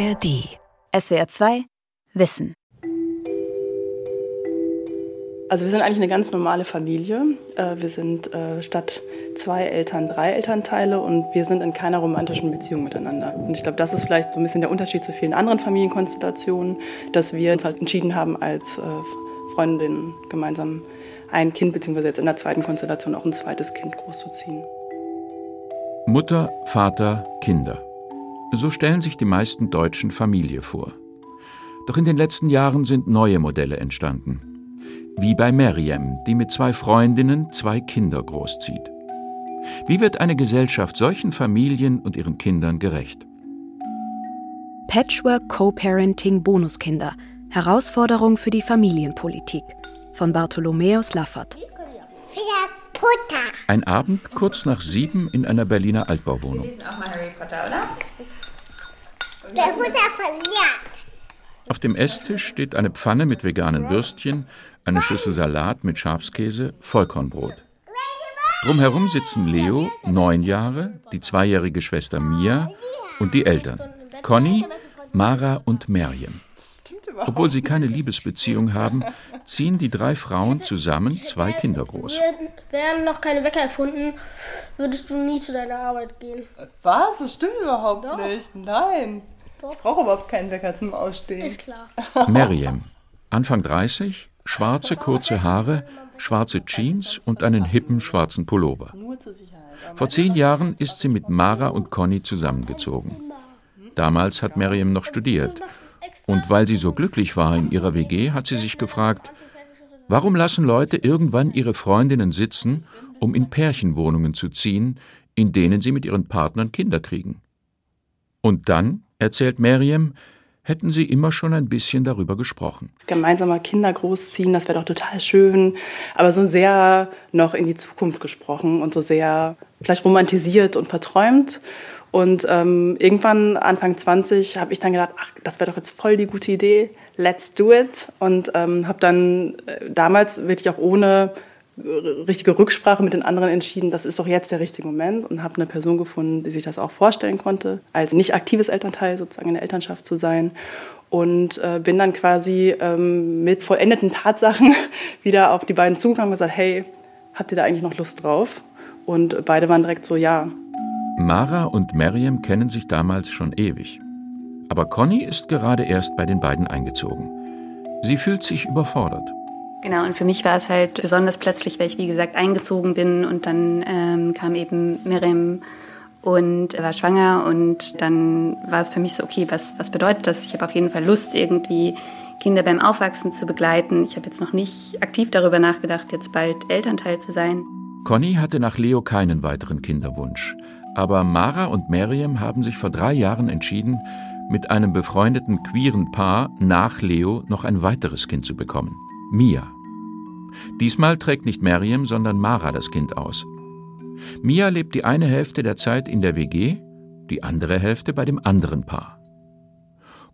ARD. SWR 2 Wissen. Also wir sind eigentlich eine ganz normale Familie. Äh, wir sind äh, statt zwei Eltern drei Elternteile und wir sind in keiner romantischen Beziehung miteinander. Und ich glaube, das ist vielleicht so ein bisschen der Unterschied zu vielen anderen Familienkonstellationen, dass wir uns halt entschieden haben, als äh, Freundinnen gemeinsam ein Kind, beziehungsweise jetzt in der zweiten Konstellation auch ein zweites Kind großzuziehen. Mutter, Vater, Kinder. So stellen sich die meisten Deutschen Familie vor. Doch in den letzten Jahren sind neue Modelle entstanden. Wie bei Meriem, die mit zwei Freundinnen zwei Kinder großzieht. Wie wird eine Gesellschaft solchen Familien und ihren Kindern gerecht? Patchwork Co-Parenting Bonuskinder. Herausforderung für die Familienpolitik von Bartholomäus Laffert. Ein Abend kurz nach sieben in einer Berliner Altbauwohnung. auch mal Harry Potter, oder? Der Futter verliert. Auf dem Esstisch steht eine Pfanne mit veganen Würstchen, eine Schüssel Salat mit Schafskäse, Vollkornbrot. Drumherum sitzen Leo, neun Jahre, die zweijährige Schwester Mia und die Eltern, Conny, Mara und Meriem. Obwohl sie keine Liebesbeziehung haben, ziehen die drei Frauen zusammen zwei Kinder groß. Wären noch keine Wecker erfunden, würdest du nie zu deiner Arbeit gehen. Was? Das stimmt überhaupt Doch. nicht. Nein. Ich brauche überhaupt keinen Wecker zum Ausstehen. Ist klar. Meriem, Anfang 30, schwarze kurze Haare, schwarze Jeans und einen hippen schwarzen Pullover. Vor zehn Jahren ist sie mit Mara und Conny zusammengezogen. Damals hat Meriem noch studiert. Und weil sie so glücklich war in ihrer WG, hat sie sich gefragt, warum lassen Leute irgendwann ihre Freundinnen sitzen, um in Pärchenwohnungen zu ziehen, in denen sie mit ihren Partnern Kinder kriegen? Und dann, erzählt Meriem, hätten sie immer schon ein bisschen darüber gesprochen. Gemeinsamer Kinder großziehen, das wäre doch total schön. Aber so sehr noch in die Zukunft gesprochen und so sehr vielleicht romantisiert und verträumt. Und ähm, irgendwann, Anfang 20, habe ich dann gedacht, ach, das wäre doch jetzt voll die gute Idee, let's do it. Und ähm, habe dann äh, damals wirklich auch ohne richtige Rücksprache mit den anderen entschieden, das ist doch jetzt der richtige Moment und habe eine Person gefunden, die sich das auch vorstellen konnte, als nicht aktives Elternteil sozusagen in der Elternschaft zu sein. Und äh, bin dann quasi ähm, mit vollendeten Tatsachen wieder auf die beiden zugegangen und gesagt, hey, habt ihr da eigentlich noch Lust drauf? Und beide waren direkt so, ja, Mara und Meriem kennen sich damals schon ewig. Aber Conny ist gerade erst bei den beiden eingezogen. Sie fühlt sich überfordert. Genau, und für mich war es halt besonders plötzlich, weil ich, wie gesagt, eingezogen bin und dann ähm, kam eben Miriam und war schwanger und dann war es für mich so, okay, was, was bedeutet das? Ich habe auf jeden Fall Lust, irgendwie Kinder beim Aufwachsen zu begleiten. Ich habe jetzt noch nicht aktiv darüber nachgedacht, jetzt bald Elternteil zu sein. Conny hatte nach Leo keinen weiteren Kinderwunsch. Aber Mara und Meriem haben sich vor drei Jahren entschieden, mit einem befreundeten queeren Paar nach Leo noch ein weiteres Kind zu bekommen. Mia. Diesmal trägt nicht Meriem, sondern Mara das Kind aus. Mia lebt die eine Hälfte der Zeit in der WG, die andere Hälfte bei dem anderen Paar.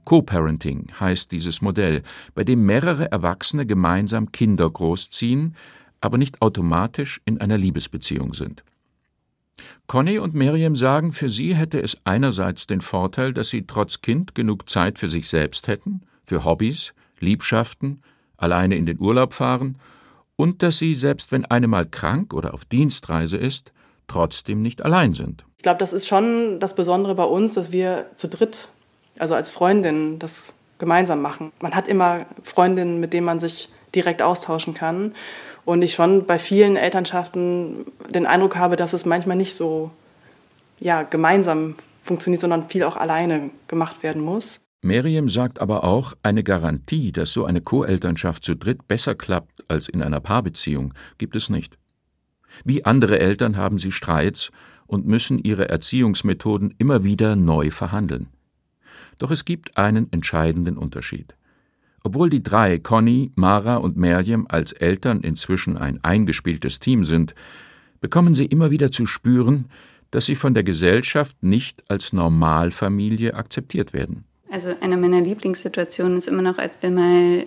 Co-Parenting heißt dieses Modell, bei dem mehrere Erwachsene gemeinsam Kinder großziehen, aber nicht automatisch in einer Liebesbeziehung sind. Conny und Miriam sagen, für sie hätte es einerseits den Vorteil, dass sie trotz Kind genug Zeit für sich selbst hätten, für Hobbys, Liebschaften, alleine in den Urlaub fahren und dass sie, selbst wenn eine mal krank oder auf Dienstreise ist, trotzdem nicht allein sind. Ich glaube, das ist schon das Besondere bei uns, dass wir zu dritt, also als Freundinnen, das gemeinsam machen. Man hat immer Freundinnen, mit denen man sich direkt austauschen kann. Und ich schon bei vielen Elternschaften den Eindruck habe, dass es manchmal nicht so ja, gemeinsam funktioniert, sondern viel auch alleine gemacht werden muss. Miriam sagt aber auch, eine Garantie, dass so eine Co-Elternschaft zu dritt besser klappt als in einer Paarbeziehung, gibt es nicht. Wie andere Eltern haben sie Streits und müssen ihre Erziehungsmethoden immer wieder neu verhandeln. Doch es gibt einen entscheidenden Unterschied. Obwohl die drei, Conny, Mara und Merjem, als Eltern inzwischen ein eingespieltes Team sind, bekommen sie immer wieder zu spüren, dass sie von der Gesellschaft nicht als Normalfamilie akzeptiert werden. Also eine meiner Lieblingssituationen ist immer noch, als wir mal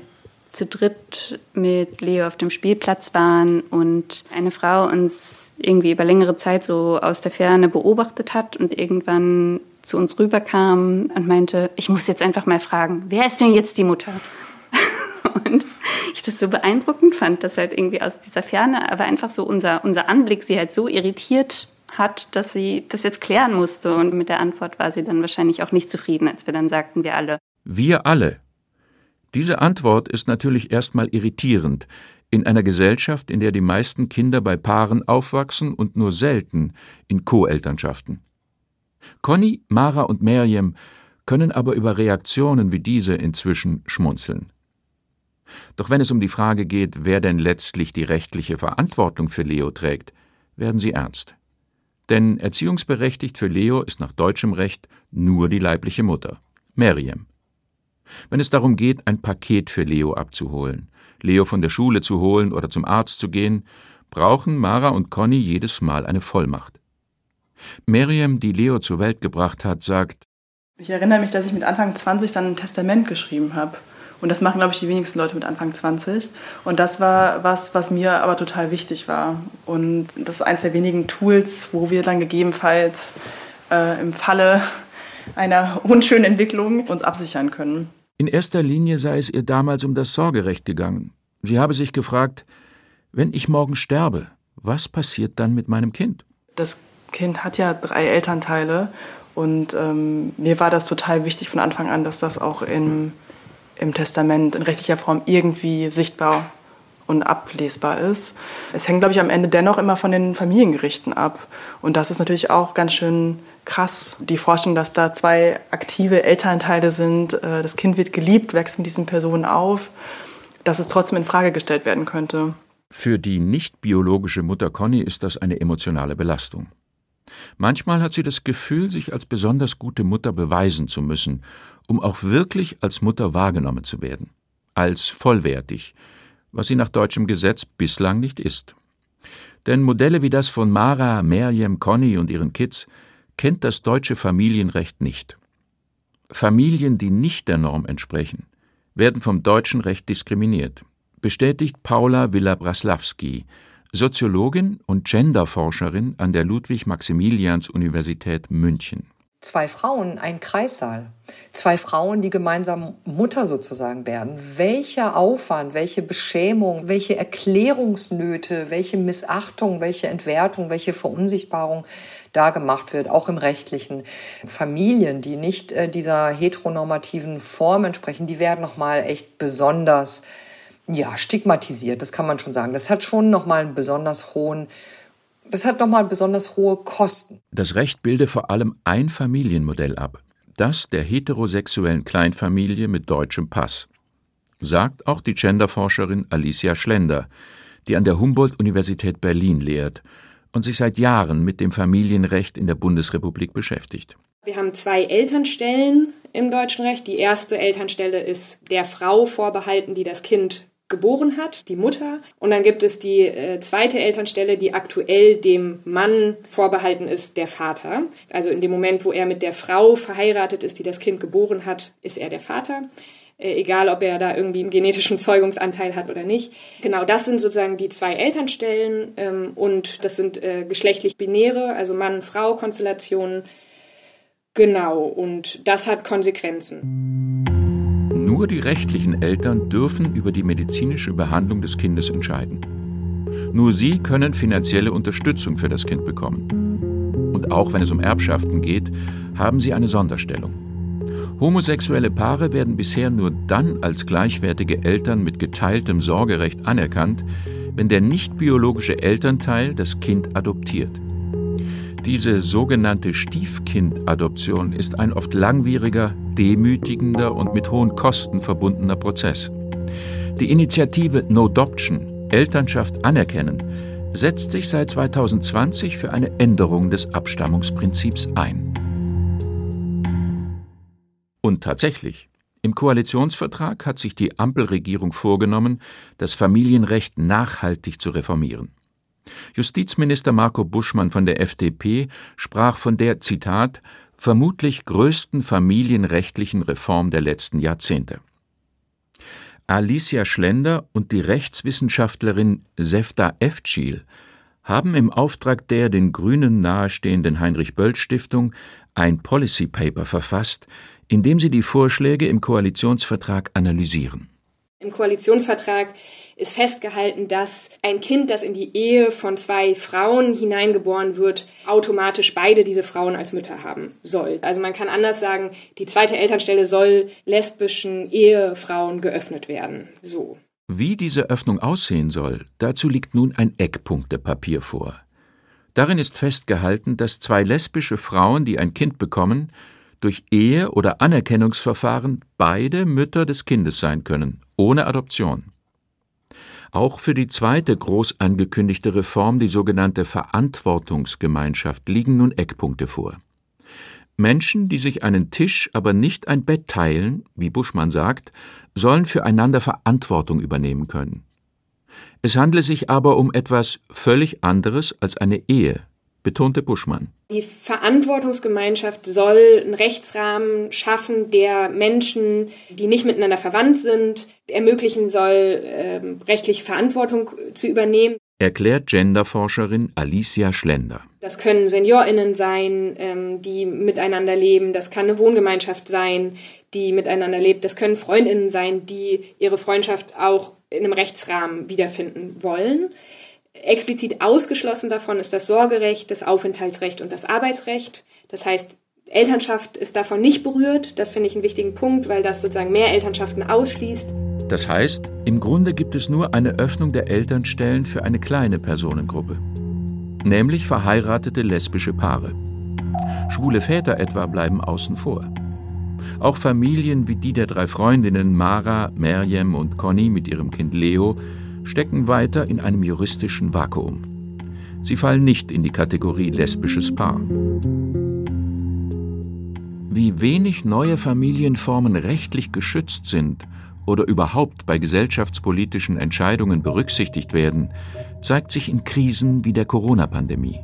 zu dritt mit Leo auf dem Spielplatz waren und eine Frau uns irgendwie über längere Zeit so aus der Ferne beobachtet hat und irgendwann zu uns rüberkam und meinte, ich muss jetzt einfach mal fragen, wer ist denn jetzt die Mutter? und ich das so beeindruckend fand, dass halt irgendwie aus dieser Ferne, aber einfach so unser, unser Anblick sie halt so irritiert hat, dass sie das jetzt klären musste. Und mit der Antwort war sie dann wahrscheinlich auch nicht zufrieden, als wir dann sagten, wir alle. Wir alle. Diese Antwort ist natürlich erstmal irritierend in einer Gesellschaft, in der die meisten Kinder bei Paaren aufwachsen und nur selten in Co-Elternschaften. Conny, Mara und Merjem können aber über Reaktionen wie diese inzwischen schmunzeln. Doch wenn es um die Frage geht, wer denn letztlich die rechtliche Verantwortung für Leo trägt, werden sie ernst. Denn erziehungsberechtigt für Leo ist nach deutschem Recht nur die leibliche Mutter, Meriem. Wenn es darum geht, ein Paket für Leo abzuholen, Leo von der Schule zu holen oder zum Arzt zu gehen, brauchen Mara und Conny jedes Mal eine Vollmacht. Miriam, die Leo zur Welt gebracht hat, sagt, ich erinnere mich, dass ich mit Anfang 20 dann ein Testament geschrieben habe. Und das machen, glaube ich, die wenigsten Leute mit Anfang 20. Und das war was, was mir aber total wichtig war. Und das ist eines der wenigen Tools, wo wir dann gegebenenfalls äh, im Falle einer unschönen Entwicklung uns absichern können. In erster Linie sei es ihr damals um das Sorgerecht gegangen. Sie habe sich gefragt, wenn ich morgen sterbe, was passiert dann mit meinem Kind? Das Kind hat ja drei Elternteile und ähm, mir war das total wichtig von Anfang an, dass das auch in im Testament in rechtlicher Form irgendwie sichtbar und ablesbar ist. Es hängt, glaube ich, am Ende dennoch immer von den Familiengerichten ab. Und das ist natürlich auch ganz schön krass, die Vorstellung, dass da zwei aktive Elternteile sind, äh, das Kind wird geliebt, wächst mit diesen Personen auf, dass es trotzdem in Frage gestellt werden könnte. Für die nicht biologische Mutter Conny ist das eine emotionale Belastung. Manchmal hat sie das Gefühl, sich als besonders gute Mutter beweisen zu müssen um auch wirklich als Mutter wahrgenommen zu werden, als vollwertig, was sie nach deutschem Gesetz bislang nicht ist. Denn Modelle wie das von Mara, Merjem, Conny und ihren Kids kennt das deutsche Familienrecht nicht. Familien, die nicht der Norm entsprechen, werden vom deutschen Recht diskriminiert, bestätigt Paula Villa-Braslawski, Soziologin und Genderforscherin an der Ludwig-Maximilians-Universität München zwei Frauen, ein Kreissaal, zwei Frauen, die gemeinsam Mutter sozusagen werden. Welcher Aufwand, welche Beschämung, welche Erklärungsnöte, welche Missachtung, welche Entwertung, welche Verunsichtbarung da gemacht wird, auch im rechtlichen. Familien, die nicht äh, dieser heteronormativen Form entsprechen, die werden nochmal echt besonders ja, stigmatisiert, das kann man schon sagen. Das hat schon nochmal einen besonders hohen das hat nochmal besonders hohe Kosten. Das Recht bilde vor allem ein Familienmodell ab, das der heterosexuellen Kleinfamilie mit deutschem Pass. Sagt auch die Genderforscherin Alicia Schlender, die an der Humboldt-Universität Berlin lehrt und sich seit Jahren mit dem Familienrecht in der Bundesrepublik beschäftigt. Wir haben zwei Elternstellen im deutschen Recht. Die erste Elternstelle ist der Frau vorbehalten, die das Kind geboren hat, die Mutter. Und dann gibt es die äh, zweite Elternstelle, die aktuell dem Mann vorbehalten ist, der Vater. Also in dem Moment, wo er mit der Frau verheiratet ist, die das Kind geboren hat, ist er der Vater. Äh, egal, ob er da irgendwie einen genetischen Zeugungsanteil hat oder nicht. Genau, das sind sozusagen die zwei Elternstellen ähm, und das sind äh, geschlechtlich binäre, also Mann-Frau-Konstellationen. Genau, und das hat Konsequenzen. Nur die rechtlichen Eltern dürfen über die medizinische Behandlung des Kindes entscheiden. Nur sie können finanzielle Unterstützung für das Kind bekommen. Und auch wenn es um Erbschaften geht, haben sie eine Sonderstellung. Homosexuelle Paare werden bisher nur dann als gleichwertige Eltern mit geteiltem Sorgerecht anerkannt, wenn der nicht biologische Elternteil das Kind adoptiert. Diese sogenannte Stiefkindadoption ist ein oft langwieriger, demütigender und mit hohen Kosten verbundener Prozess. Die Initiative No-Doption, Elternschaft anerkennen, setzt sich seit 2020 für eine Änderung des Abstammungsprinzips ein. Und tatsächlich, im Koalitionsvertrag hat sich die Ampelregierung vorgenommen, das Familienrecht nachhaltig zu reformieren. Justizminister Marco Buschmann von der FDP sprach von der Zitat vermutlich größten familienrechtlichen Reform der letzten Jahrzehnte. Alicia Schlender und die Rechtswissenschaftlerin Sefta Efcil haben im Auftrag der den Grünen nahestehenden Heinrich Böll Stiftung ein Policy Paper verfasst, in dem sie die Vorschläge im Koalitionsvertrag analysieren. Im Koalitionsvertrag ist festgehalten, dass ein Kind, das in die Ehe von zwei Frauen hineingeboren wird, automatisch beide diese Frauen als Mütter haben soll. Also man kann anders sagen, die zweite Elternstelle soll lesbischen Ehefrauen geöffnet werden. So. Wie diese Öffnung aussehen soll, dazu liegt nun ein Eckpunktepapier vor. Darin ist festgehalten, dass zwei lesbische Frauen, die ein Kind bekommen, durch Ehe oder Anerkennungsverfahren beide Mütter des Kindes sein können, ohne Adoption. Auch für die zweite groß angekündigte Reform, die sogenannte Verantwortungsgemeinschaft, liegen nun Eckpunkte vor. Menschen, die sich einen Tisch, aber nicht ein Bett teilen, wie Buschmann sagt, sollen füreinander Verantwortung übernehmen können. Es handle sich aber um etwas völlig anderes als eine Ehe, betonte Buschmann. Die Verantwortungsgemeinschaft soll einen Rechtsrahmen schaffen, der Menschen, die nicht miteinander verwandt sind, ermöglichen soll, äh, rechtliche Verantwortung zu übernehmen. Erklärt Genderforscherin Alicia Schlender. Das können SeniorInnen sein, ähm, die miteinander leben. Das kann eine Wohngemeinschaft sein, die miteinander lebt. Das können FreundInnen sein, die ihre Freundschaft auch in einem Rechtsrahmen wiederfinden wollen. Explizit ausgeschlossen davon ist das Sorgerecht, das Aufenthaltsrecht und das Arbeitsrecht. Das heißt, Elternschaft ist davon nicht berührt. Das finde ich einen wichtigen Punkt, weil das sozusagen mehr Elternschaften ausschließt. Das heißt, im Grunde gibt es nur eine Öffnung der Elternstellen für eine kleine Personengruppe, nämlich verheiratete lesbische Paare. Schwule Väter etwa bleiben außen vor. Auch Familien wie die der drei Freundinnen Mara, Merjem und Conny mit ihrem Kind Leo stecken weiter in einem juristischen Vakuum. Sie fallen nicht in die Kategorie lesbisches Paar. Wie wenig neue Familienformen rechtlich geschützt sind oder überhaupt bei gesellschaftspolitischen Entscheidungen berücksichtigt werden, zeigt sich in Krisen wie der Corona-Pandemie.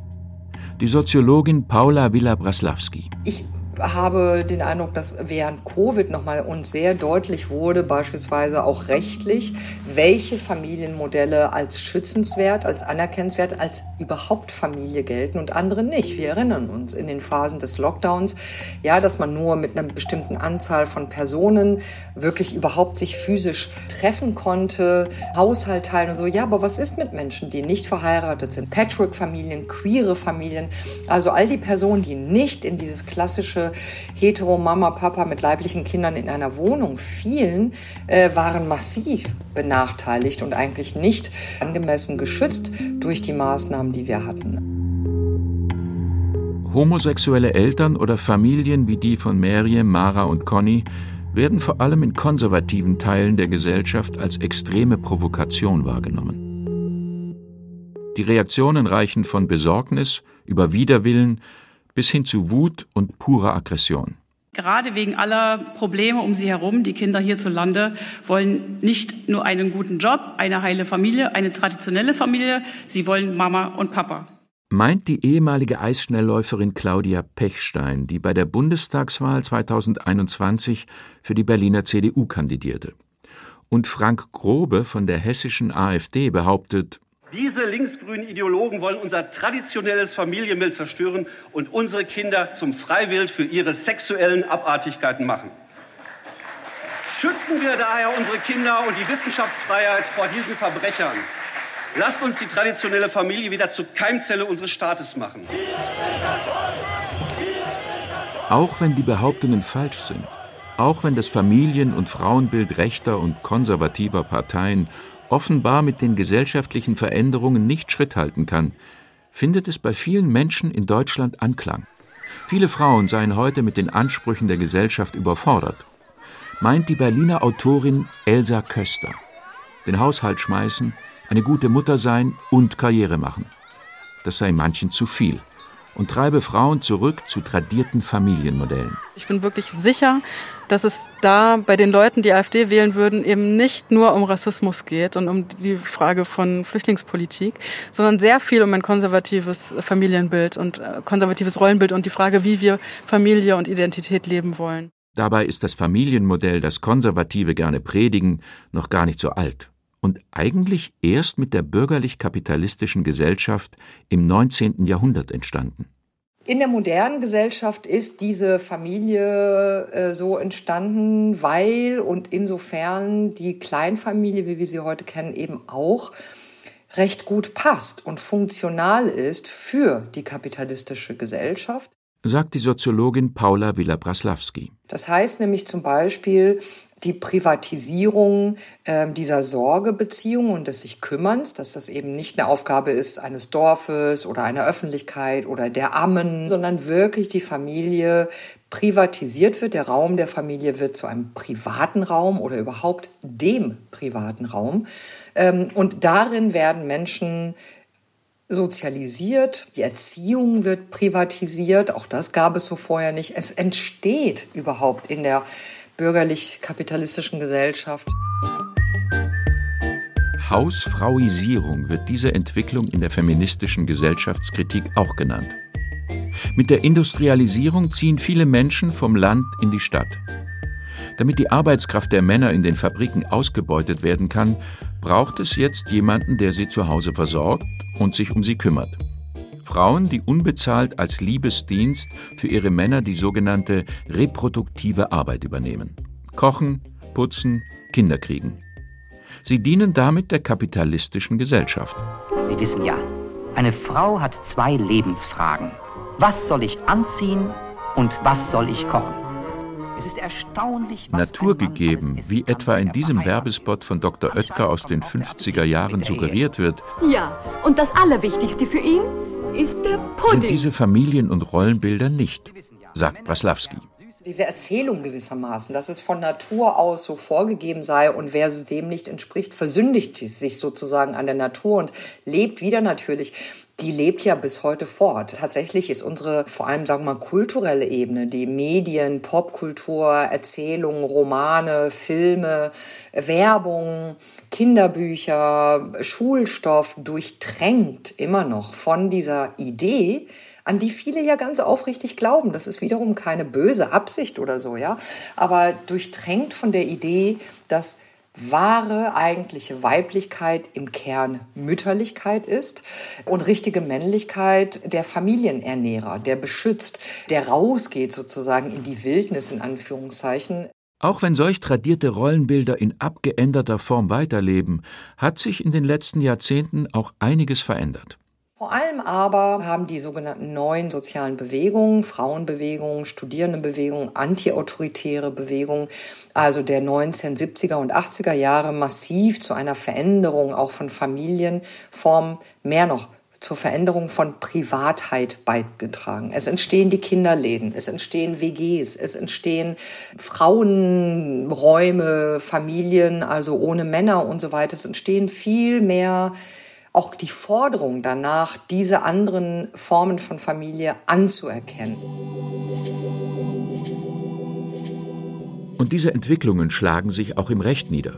Die Soziologin Paula Villa-Braslawski. Ich habe den Eindruck, dass während Covid nochmal uns sehr deutlich wurde, beispielsweise auch rechtlich, welche Familienmodelle als schützenswert, als anerkennenswert, als überhaupt Familie gelten und andere nicht. Wir erinnern uns in den Phasen des Lockdowns, ja, dass man nur mit einer bestimmten Anzahl von Personen wirklich überhaupt sich physisch treffen konnte, Haushalt teilen und so. Ja, aber was ist mit Menschen, die nicht verheiratet sind? Patchwork-Familien, queere Familien, also all die Personen, die nicht in dieses klassische hetero Mama, Papa mit leiblichen Kindern in einer Wohnung fielen, äh, waren massiv benachteiligt und eigentlich nicht angemessen geschützt durch die Maßnahmen, die wir hatten. Homosexuelle Eltern oder Familien wie die von Meriem, Mara und Conny werden vor allem in konservativen Teilen der Gesellschaft als extreme Provokation wahrgenommen. Die Reaktionen reichen von Besorgnis über Widerwillen bis hin zu Wut und purer Aggression. Gerade wegen aller Probleme um sie herum, die Kinder hierzulande wollen nicht nur einen guten Job, eine heile Familie, eine traditionelle Familie, sie wollen Mama und Papa. Meint die ehemalige Eisschnellläuferin Claudia Pechstein, die bei der Bundestagswahl 2021 für die Berliner CDU kandidierte. Und Frank Grobe von der hessischen AfD behauptet, diese linksgrünen Ideologen wollen unser traditionelles Familienbild zerstören und unsere Kinder zum Freiwild für ihre sexuellen Abartigkeiten machen. Schützen wir daher unsere Kinder und die Wissenschaftsfreiheit vor diesen Verbrechern. Lasst uns die traditionelle Familie wieder zur Keimzelle unseres Staates machen. Auch wenn die Behauptungen falsch sind, auch wenn das Familien- und Frauenbild rechter und konservativer Parteien offenbar mit den gesellschaftlichen Veränderungen nicht Schritt halten kann, findet es bei vielen Menschen in Deutschland Anklang. Viele Frauen seien heute mit den Ansprüchen der Gesellschaft überfordert, meint die Berliner Autorin Elsa Köster. Den Haushalt schmeißen, eine gute Mutter sein und Karriere machen. Das sei manchen zu viel und treibe Frauen zurück zu tradierten Familienmodellen. Ich bin wirklich sicher, dass es da bei den Leuten, die AfD wählen würden, eben nicht nur um Rassismus geht und um die Frage von Flüchtlingspolitik, sondern sehr viel um ein konservatives Familienbild und äh, konservatives Rollenbild und die Frage, wie wir Familie und Identität leben wollen. Dabei ist das Familienmodell, das Konservative gerne predigen, noch gar nicht so alt und eigentlich erst mit der bürgerlich-kapitalistischen Gesellschaft im 19. Jahrhundert entstanden. In der modernen Gesellschaft ist diese Familie äh, so entstanden, weil und insofern die Kleinfamilie, wie wir sie heute kennen, eben auch recht gut passt und funktional ist für die kapitalistische Gesellschaft sagt die Soziologin Paula Villa-Braslawski. Das heißt nämlich zum Beispiel die Privatisierung äh, dieser Sorgebeziehung und des sich Kümmerns, dass das eben nicht eine Aufgabe ist eines Dorfes oder einer Öffentlichkeit oder der Ammen, sondern wirklich die Familie privatisiert wird. Der Raum der Familie wird zu einem privaten Raum oder überhaupt dem privaten Raum. Ähm, und darin werden Menschen sozialisiert, die Erziehung wird privatisiert, auch das gab es so vorher nicht. Es entsteht überhaupt in der bürgerlich-kapitalistischen Gesellschaft. Hausfrauisierung wird diese Entwicklung in der feministischen Gesellschaftskritik auch genannt. Mit der Industrialisierung ziehen viele Menschen vom Land in die Stadt. Damit die Arbeitskraft der Männer in den Fabriken ausgebeutet werden kann, braucht es jetzt jemanden, der sie zu Hause versorgt und sich um sie kümmert. Frauen, die unbezahlt als Liebesdienst für ihre Männer die sogenannte reproduktive Arbeit übernehmen. Kochen, putzen, Kinder kriegen. Sie dienen damit der kapitalistischen Gesellschaft. Sie wissen ja, eine Frau hat zwei Lebensfragen. Was soll ich anziehen und was soll ich kochen? Es ist erstaunlich, Naturgegeben, wie etwa in diesem Werbespot von Dr. Oetker aus den 50er Jahren suggeriert wird. Ja, und das Allerwichtigste für ihn ist der Pudding. Sind diese Familien- und Rollenbilder nicht, sagt Braslawski diese Erzählung gewissermaßen, dass es von Natur aus so vorgegeben sei und wer dem nicht entspricht, versündigt sich sozusagen an der Natur und lebt wieder natürlich. Die lebt ja bis heute fort. Tatsächlich ist unsere, vor allem sagen wir mal, kulturelle Ebene, die Medien, Popkultur, Erzählungen, Romane, Filme, Werbung, Kinderbücher, Schulstoff durchtränkt immer noch von dieser Idee, an die viele ja ganz aufrichtig glauben. Das ist wiederum keine böse Absicht oder so, ja. Aber durchtränkt von der Idee, dass wahre eigentliche Weiblichkeit im Kern Mütterlichkeit ist und richtige Männlichkeit der Familienernährer, der beschützt, der rausgeht sozusagen in die Wildnis in Anführungszeichen. Auch wenn solch tradierte Rollenbilder in abgeänderter Form weiterleben, hat sich in den letzten Jahrzehnten auch einiges verändert. Vor allem aber haben die sogenannten neuen sozialen Bewegungen, Frauenbewegungen, Studierendenbewegungen, antiautoritäre Bewegungen, also der 1970er und 80er Jahre massiv zu einer Veränderung auch von Familienformen, mehr noch zur Veränderung von Privatheit beigetragen. Es entstehen die Kinderläden, es entstehen WGs, es entstehen Frauenräume, Familien, also ohne Männer und so weiter. Es entstehen viel mehr auch die Forderung danach, diese anderen Formen von Familie anzuerkennen. Und diese Entwicklungen schlagen sich auch im Recht nieder.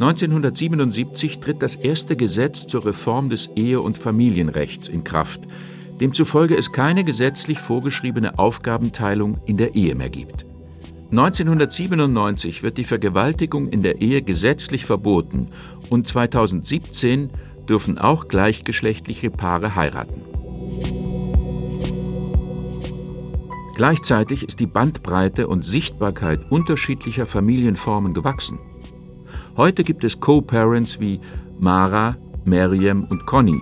1977 tritt das erste Gesetz zur Reform des Ehe- und Familienrechts in Kraft, demzufolge es keine gesetzlich vorgeschriebene Aufgabenteilung in der Ehe mehr gibt. 1997 wird die Vergewaltigung in der Ehe gesetzlich verboten und 2017 dürfen auch gleichgeschlechtliche Paare heiraten. Gleichzeitig ist die Bandbreite und Sichtbarkeit unterschiedlicher Familienformen gewachsen. Heute gibt es Co-Parents wie Mara, Miriam und Conny.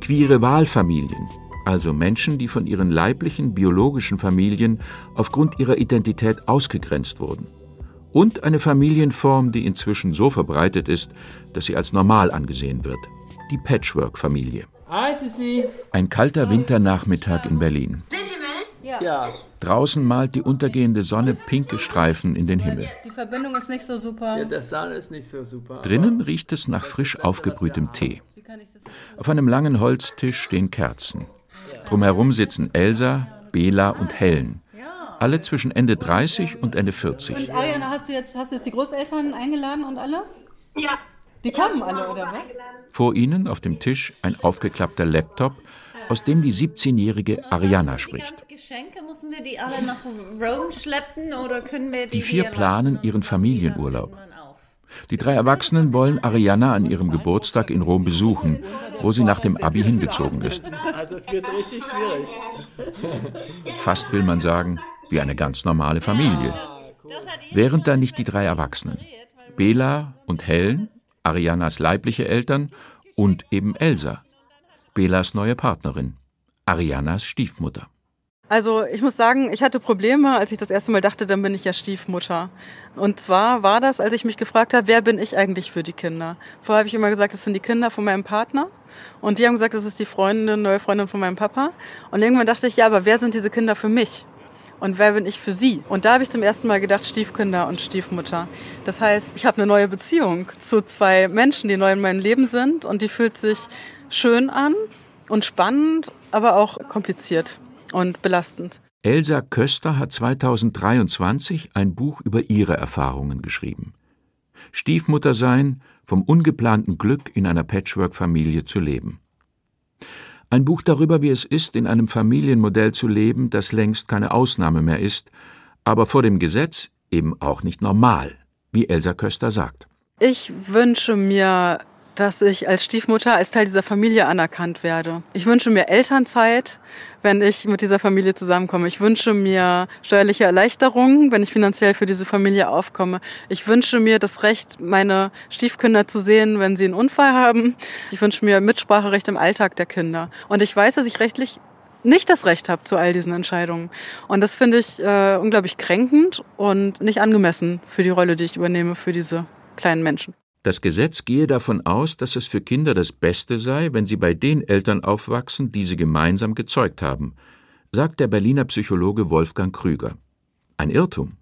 Queere Wahlfamilien, also Menschen, die von ihren leiblichen biologischen Familien aufgrund ihrer Identität ausgegrenzt wurden und eine Familienform, die inzwischen so verbreitet ist, dass sie als normal angesehen wird. Die Patchwork-Familie. Ein kalter Winternachmittag in Berlin. Ja. Draußen malt die untergehende Sonne pinke Streifen in den Himmel. Die Verbindung ist nicht so super. Ja, das Sahne ist nicht so super. Drinnen riecht es nach frisch aufgebrühtem Tee. Auf einem langen Holztisch stehen Kerzen. Drumherum sitzen Elsa, Bela und Helen. Alle zwischen Ende 30 und Ende 40. Und Ariana, hast du jetzt, hast du jetzt die Großeltern eingeladen und alle? Ja. Die kommen alle, oder was? Vor ihnen auf dem Tisch ein aufgeklappter Laptop, aus dem die 17-jährige Ariana spricht. Geschenke müssen wir die alle nach Rome schleppen oder können wir die Die vier planen ihren Familienurlaub. Die drei Erwachsenen wollen Arianna an ihrem Geburtstag in Rom besuchen, wo sie nach dem Abi hingezogen ist. Also es wird richtig schwierig. Fast will man sagen, wie eine ganz normale Familie. Während da nicht die drei Erwachsenen, Bela und Helen, Ariannas leibliche Eltern und eben Elsa, Belas neue Partnerin, Ariannas Stiefmutter. Also ich muss sagen, ich hatte Probleme, als ich das erste Mal dachte, dann bin ich ja Stiefmutter. Und zwar war das, als ich mich gefragt habe, wer bin ich eigentlich für die Kinder? Vorher habe ich immer gesagt, das sind die Kinder von meinem Partner. Und die haben gesagt, das ist die Freundin, neue Freundin von meinem Papa. Und irgendwann dachte ich, ja, aber wer sind diese Kinder für mich? Und wer bin ich für sie? Und da habe ich zum ersten Mal gedacht, Stiefkinder und Stiefmutter. Das heißt, ich habe eine neue Beziehung zu zwei Menschen, die neu in meinem Leben sind. Und die fühlt sich schön an und spannend, aber auch kompliziert und belastend. Elsa Köster hat 2023 ein Buch über ihre Erfahrungen geschrieben. Stiefmutter sein, vom ungeplanten Glück in einer Patchwork-Familie zu leben. Ein Buch darüber, wie es ist, in einem Familienmodell zu leben, das längst keine Ausnahme mehr ist, aber vor dem Gesetz eben auch nicht normal, wie Elsa Köster sagt. Ich wünsche mir dass ich als Stiefmutter als Teil dieser Familie anerkannt werde. Ich wünsche mir Elternzeit, wenn ich mit dieser Familie zusammenkomme. Ich wünsche mir steuerliche Erleichterungen, wenn ich finanziell für diese Familie aufkomme. Ich wünsche mir das Recht, meine Stiefkinder zu sehen, wenn sie einen Unfall haben. Ich wünsche mir Mitspracherecht im Alltag der Kinder. Und ich weiß, dass ich rechtlich nicht das Recht habe zu all diesen Entscheidungen. Und das finde ich äh, unglaublich kränkend und nicht angemessen für die Rolle, die ich übernehme für diese kleinen Menschen. Das Gesetz gehe davon aus, dass es für Kinder das Beste sei, wenn sie bei den Eltern aufwachsen, die sie gemeinsam gezeugt haben, sagt der Berliner Psychologe Wolfgang Krüger. Ein Irrtum.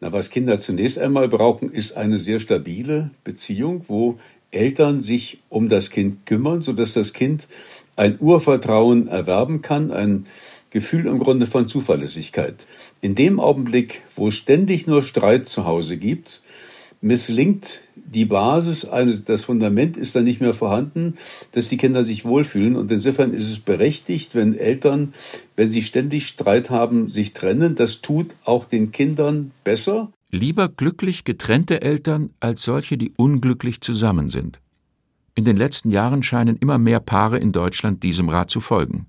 Na, was Kinder zunächst einmal brauchen, ist eine sehr stabile Beziehung, wo Eltern sich um das Kind kümmern, sodass das Kind ein Urvertrauen erwerben kann, ein Gefühl im Grunde von Zuverlässigkeit. In dem Augenblick, wo es ständig nur Streit zu Hause gibt, misslingt die Basis, das Fundament ist dann nicht mehr vorhanden, dass die Kinder sich wohlfühlen. Und insofern ist es berechtigt, wenn Eltern, wenn sie ständig Streit haben, sich trennen. Das tut auch den Kindern besser. Lieber glücklich getrennte Eltern als solche, die unglücklich zusammen sind. In den letzten Jahren scheinen immer mehr Paare in Deutschland diesem Rat zu folgen.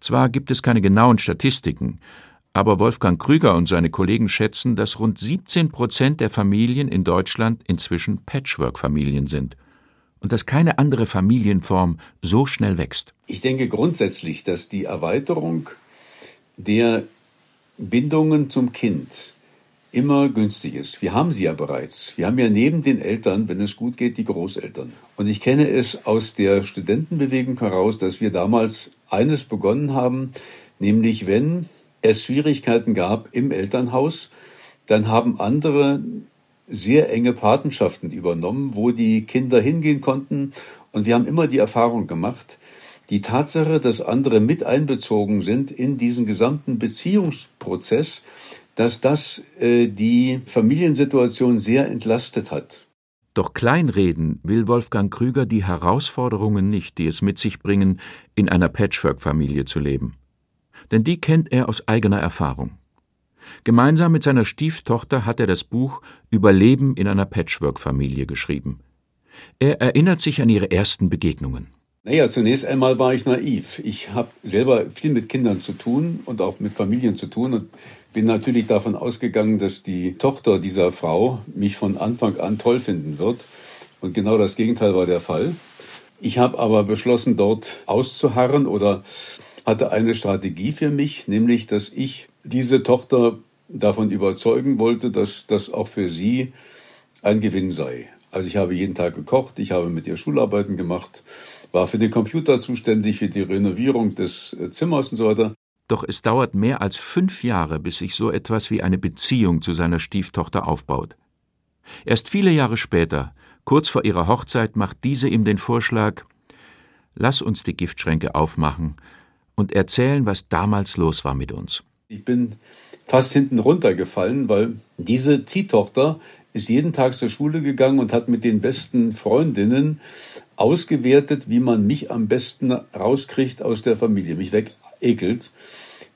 Zwar gibt es keine genauen Statistiken, aber Wolfgang Krüger und seine Kollegen schätzen, dass rund 17 Prozent der Familien in Deutschland inzwischen Patchwork-Familien sind und dass keine andere Familienform so schnell wächst. Ich denke grundsätzlich, dass die Erweiterung der Bindungen zum Kind immer günstig ist. Wir haben sie ja bereits. Wir haben ja neben den Eltern, wenn es gut geht, die Großeltern. Und ich kenne es aus der Studentenbewegung heraus, dass wir damals eines begonnen haben, nämlich wenn es Schwierigkeiten gab im Elternhaus, dann haben andere sehr enge Patenschaften übernommen, wo die Kinder hingehen konnten. Und wir haben immer die Erfahrung gemacht, die Tatsache, dass andere mit einbezogen sind in diesen gesamten Beziehungsprozess, dass das äh, die Familiensituation sehr entlastet hat. Doch kleinreden will Wolfgang Krüger die Herausforderungen nicht, die es mit sich bringen, in einer Patchwork-Familie zu leben denn die kennt er aus eigener Erfahrung. Gemeinsam mit seiner Stieftochter hat er das Buch Überleben in einer Patchwork-Familie geschrieben. Er erinnert sich an ihre ersten Begegnungen. Naja, zunächst einmal war ich naiv. Ich habe selber viel mit Kindern zu tun und auch mit Familien zu tun und bin natürlich davon ausgegangen, dass die Tochter dieser Frau mich von Anfang an toll finden wird. Und genau das Gegenteil war der Fall. Ich habe aber beschlossen, dort auszuharren oder hatte eine Strategie für mich, nämlich, dass ich diese Tochter davon überzeugen wollte, dass das auch für sie ein Gewinn sei. Also ich habe jeden Tag gekocht, ich habe mit ihr Schularbeiten gemacht, war für den Computer zuständig, für die Renovierung des äh, Zimmers und so weiter. Doch es dauert mehr als fünf Jahre, bis sich so etwas wie eine Beziehung zu seiner Stieftochter aufbaut. Erst viele Jahre später, kurz vor ihrer Hochzeit, macht diese ihm den Vorschlag, lass uns die Giftschränke aufmachen und erzählen, was damals los war mit uns. Ich bin fast hinten runtergefallen, weil diese Ziehtochter ist jeden Tag zur Schule gegangen und hat mit den besten Freundinnen ausgewertet, wie man mich am besten rauskriegt aus der Familie, mich wegekelt,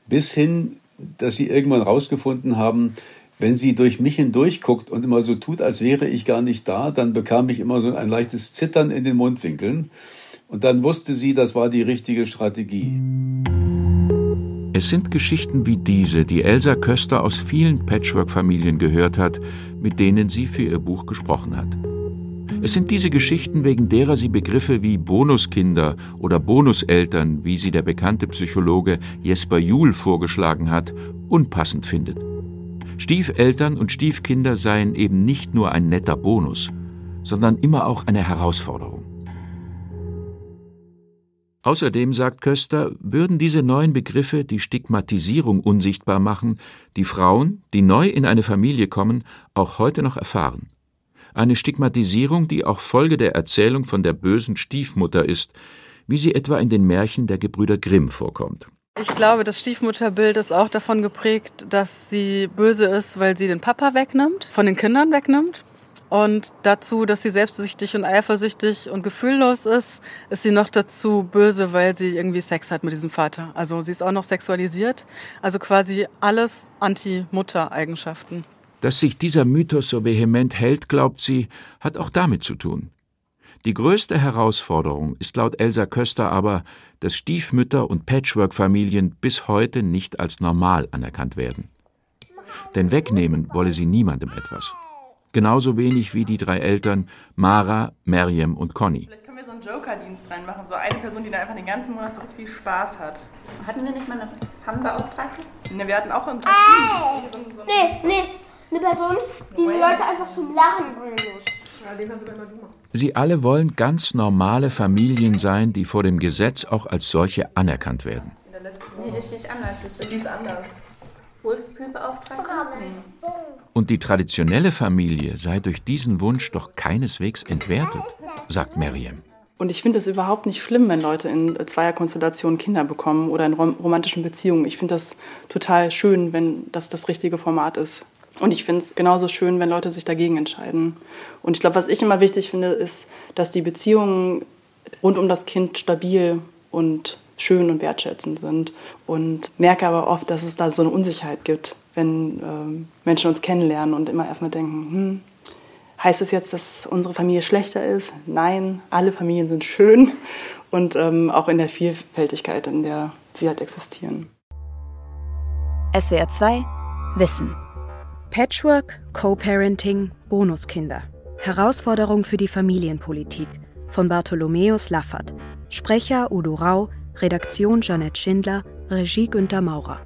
bis hin, dass sie irgendwann rausgefunden haben, wenn sie durch mich hindurch guckt und immer so tut, als wäre ich gar nicht da, dann bekam ich immer so ein leichtes Zittern in den Mundwinkeln. Und dann wusste sie, das war die richtige Strategie. Es sind Geschichten wie diese, die Elsa Köster aus vielen Patchwork-Familien gehört hat, mit denen sie für ihr Buch gesprochen hat. Es sind diese Geschichten, wegen derer sie Begriffe wie Bonuskinder oder Bonuseltern, wie sie der bekannte Psychologe Jesper Juhl vorgeschlagen hat, unpassend findet. Stiefeltern und Stiefkinder seien eben nicht nur ein netter Bonus, sondern immer auch eine Herausforderung. Außerdem, sagt Köster, würden diese neuen Begriffe die Stigmatisierung unsichtbar machen, die Frauen, die neu in eine Familie kommen, auch heute noch erfahren eine Stigmatisierung, die auch Folge der Erzählung von der bösen Stiefmutter ist, wie sie etwa in den Märchen der Gebrüder Grimm vorkommt. Ich glaube, das Stiefmutterbild ist auch davon geprägt, dass sie böse ist, weil sie den Papa wegnimmt, von den Kindern wegnimmt. Und dazu, dass sie selbstsüchtig und eifersüchtig und gefühllos ist, ist sie noch dazu böse, weil sie irgendwie Sex hat mit diesem Vater. Also sie ist auch noch sexualisiert. Also quasi alles Anti-Mutter-Eigenschaften. Dass sich dieser Mythos so vehement hält, glaubt sie, hat auch damit zu tun. Die größte Herausforderung ist laut Elsa Köster aber, dass Stiefmütter und Patchwork-Familien bis heute nicht als normal anerkannt werden. Denn wegnehmen wolle sie niemandem etwas. Genauso wenig wie die drei Eltern Mara, Mariam und Conny. Vielleicht können wir so einen Joker-Dienst reinmachen, so eine Person, die da einfach den ganzen Monat so viel Spaß hat. Hatten wir nicht mal eine Fanbeauftragte? Ne, wir hatten auch einen Hey! Nee, nee, eine Person, die die Leute einfach zum Lachen bringen muss. Ja, den kannst du immer du machen. Sie alle wollen ganz normale Familien sein, die vor dem Gesetz auch als solche anerkannt werden. Nee, das ist anders. Das Die ist anders. Wohlfühlbeauftragte? Nee. Und die traditionelle Familie sei durch diesen Wunsch doch keineswegs entwertet, sagt Mariam. Und ich finde es überhaupt nicht schlimm, wenn Leute in Zweierkonstellationen Kinder bekommen oder in rom romantischen Beziehungen. Ich finde das total schön, wenn das das richtige Format ist. Und ich finde es genauso schön, wenn Leute sich dagegen entscheiden. Und ich glaube, was ich immer wichtig finde, ist, dass die Beziehungen rund um das Kind stabil und schön und wertschätzend sind. Und merke aber oft, dass es da so eine Unsicherheit gibt, wenn ähm, Menschen uns kennenlernen und immer erstmal denken, hm, heißt es jetzt, dass unsere Familie schlechter ist? Nein, alle Familien sind schön und ähm, auch in der Vielfältigkeit, in der sie halt existieren. SWR 2 Wissen. Patchwork, Co-Parenting, Bonuskinder. Herausforderung für die Familienpolitik von Bartholomäus Laffert. Sprecher Udo Rau, Redaktion Janette Schindler, Regie Günter Maurer.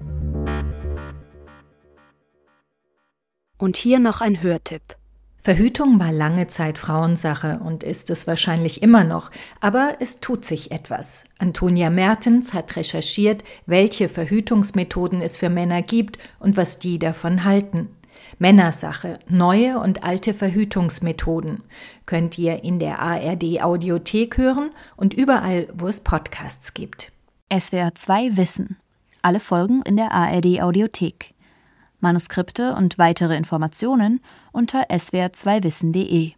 Und hier noch ein Hörtipp. Verhütung war lange Zeit Frauensache und ist es wahrscheinlich immer noch, aber es tut sich etwas. Antonia Mertens hat recherchiert, welche Verhütungsmethoden es für Männer gibt und was die davon halten. Männersache, neue und alte Verhütungsmethoden könnt ihr in der ARD Audiothek hören und überall, wo es Podcasts gibt. SWR 2 Wissen. Alle Folgen in der ARD Audiothek. Manuskripte und weitere Informationen unter swr2wissen.de.